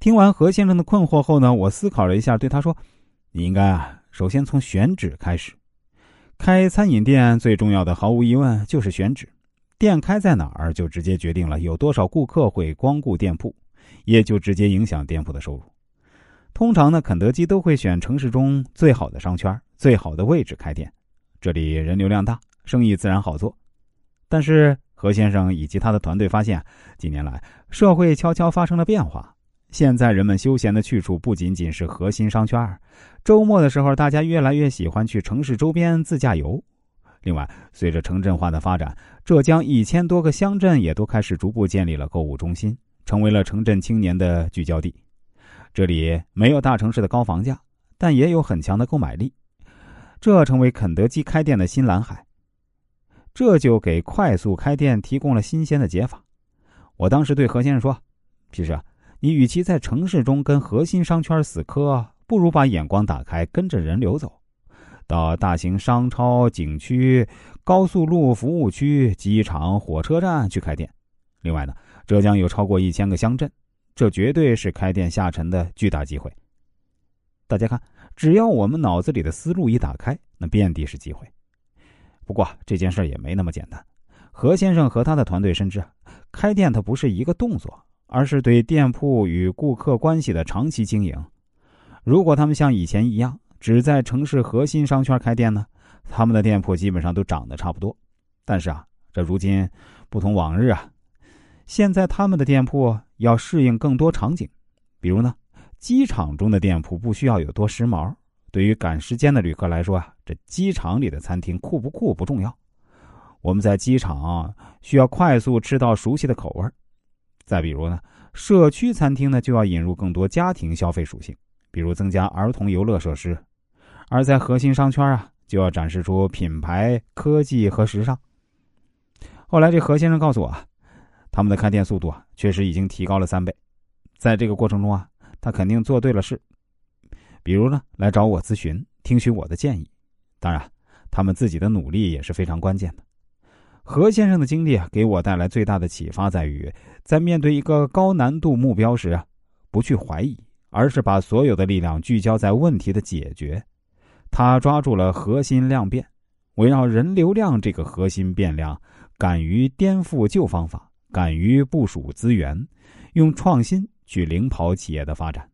听完何先生的困惑后呢，我思考了一下，对他说：“你应该啊，首先从选址开始。开餐饮店最重要的，毫无疑问就是选址。店开在哪儿，就直接决定了有多少顾客会光顾店铺，也就直接影响店铺的收入。通常呢，肯德基都会选城市中最好的商圈、最好的位置开店，这里人流量大，生意自然好做。但是何先生以及他的团队发现，近年来社会悄悄发生了变化。”现在人们休闲的去处不仅仅是核心商圈，周末的时候，大家越来越喜欢去城市周边自驾游。另外，随着城镇化的发展，浙江一千多个乡镇也都开始逐步建立了购物中心，成为了城镇青年的聚焦地。这里没有大城市的高房价，但也有很强的购买力，这成为肯德基开店的新蓝海。这就给快速开店提供了新鲜的解法。我当时对何先生说：“其实啊。”你与其在城市中跟核心商圈死磕，不如把眼光打开，跟着人流走，到大型商超、景区、高速路服务区、机场、火车站去开店。另外呢，浙江有超过一千个乡镇，这绝对是开店下沉的巨大机会。大家看，只要我们脑子里的思路一打开，那遍地是机会。不过这件事也没那么简单。何先生和他的团队深知，开店它不是一个动作。而是对店铺与顾客关系的长期经营。如果他们像以前一样只在城市核心商圈开店呢，他们的店铺基本上都长得差不多。但是啊，这如今不同往日啊，现在他们的店铺要适应更多场景。比如呢，机场中的店铺不需要有多时髦，对于赶时间的旅客来说啊，这机场里的餐厅酷不酷不重要。我们在机场需要快速吃到熟悉的口味再比如呢，社区餐厅呢就要引入更多家庭消费属性，比如增加儿童游乐设施；而在核心商圈啊，就要展示出品牌、科技和时尚。后来这何先生告诉我，他们的开店速度啊确实已经提高了三倍。在这个过程中啊，他肯定做对了事，比如呢来找我咨询，听取我的建议。当然，他们自己的努力也是非常关键的。何先生的经历啊，给我带来最大的启发在于，在面对一个高难度目标时啊，不去怀疑，而是把所有的力量聚焦在问题的解决。他抓住了核心量变，围绕人流量这个核心变量，敢于颠覆旧方法，敢于部署资源，用创新去领跑企业的发展。